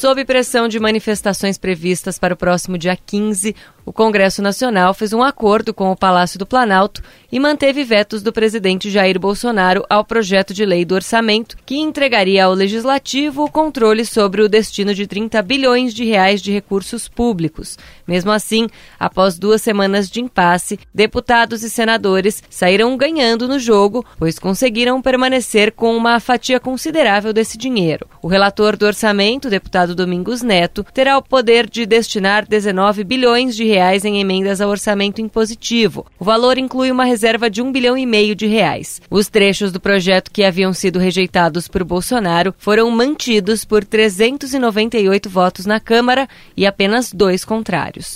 Sob pressão de manifestações previstas para o próximo dia 15, o Congresso Nacional fez um acordo com o Palácio do Planalto e manteve vetos do presidente Jair Bolsonaro ao projeto de lei do orçamento, que entregaria ao legislativo o controle sobre o destino de 30 bilhões de reais de recursos públicos. Mesmo assim, após duas semanas de impasse, deputados e senadores saíram ganhando no jogo, pois conseguiram permanecer com uma fatia considerável desse dinheiro. O relator do orçamento, deputado Domingos Neto, terá o poder de destinar 19 bilhões de reais em emendas ao orçamento impositivo. O valor inclui uma reserva de um bilhão e meio de reais. Os trechos do projeto que haviam sido rejeitados por Bolsonaro foram mantidos por 398 votos na Câmara e apenas dois contrários.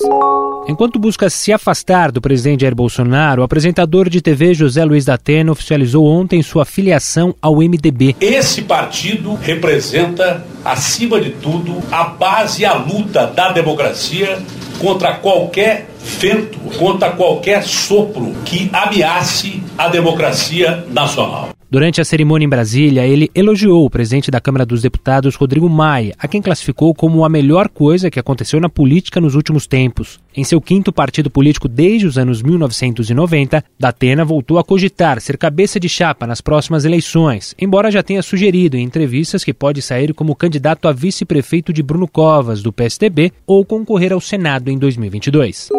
Enquanto busca se afastar do presidente Jair Bolsonaro, o apresentador de TV José Luiz da Atena oficializou ontem sua filiação ao MDB. Esse partido representa, acima de tudo, a base e a luta da democracia contra qualquer vento, contra qualquer sopro que ameace a democracia nacional. Durante a cerimônia em Brasília, ele elogiou o presidente da Câmara dos Deputados, Rodrigo Maia, a quem classificou como a melhor coisa que aconteceu na política nos últimos tempos. Em seu quinto partido político desde os anos 1990, Datena voltou a cogitar ser cabeça de chapa nas próximas eleições, embora já tenha sugerido em entrevistas que pode sair como candidato a vice-prefeito de Bruno Covas, do PSDB, ou concorrer ao Senado em 2022.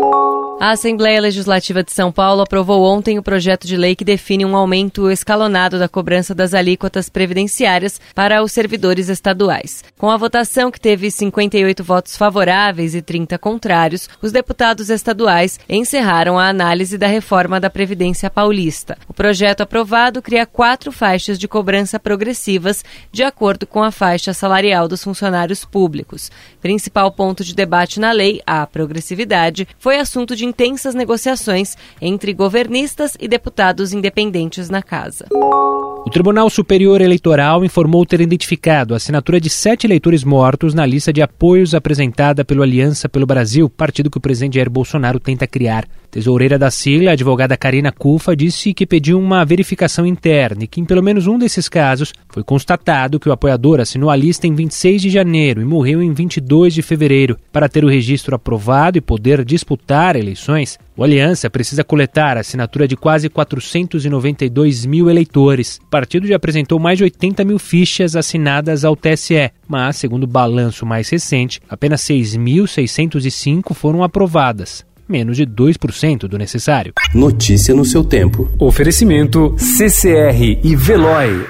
A Assembleia Legislativa de São Paulo aprovou ontem o projeto de lei que define um aumento escalonado da cobrança das alíquotas previdenciárias para os servidores estaduais. Com a votação que teve 58 votos favoráveis e 30 contrários, os deputados estaduais encerraram a análise da reforma da Previdência Paulista. O projeto aprovado cria quatro faixas de cobrança progressivas de acordo com a faixa salarial dos funcionários públicos. Principal ponto de debate na lei, a progressividade, foi assunto intensas negociações entre governistas e deputados independentes na casa. O Tribunal Superior Eleitoral informou ter identificado a assinatura de sete eleitores mortos na lista de apoios apresentada pelo Aliança pelo Brasil, partido que o presidente Jair Bolsonaro tenta criar. Tesoureira da sigla, a advogada Karina Cufa, disse que pediu uma verificação interna e que em pelo menos um desses casos foi constatado que o apoiador assinou a lista em 26 de janeiro e morreu em 22 de fevereiro. Para ter o registro aprovado e poder disputar eleições, o Aliança precisa coletar a assinatura de quase 492 mil eleitores. O partido já apresentou mais de 80 mil fichas assinadas ao TSE, mas, segundo o balanço mais recente, apenas 6.605 foram aprovadas menos de 2% do necessário. Notícia no seu tempo. Oferecimento CCR e Veloy.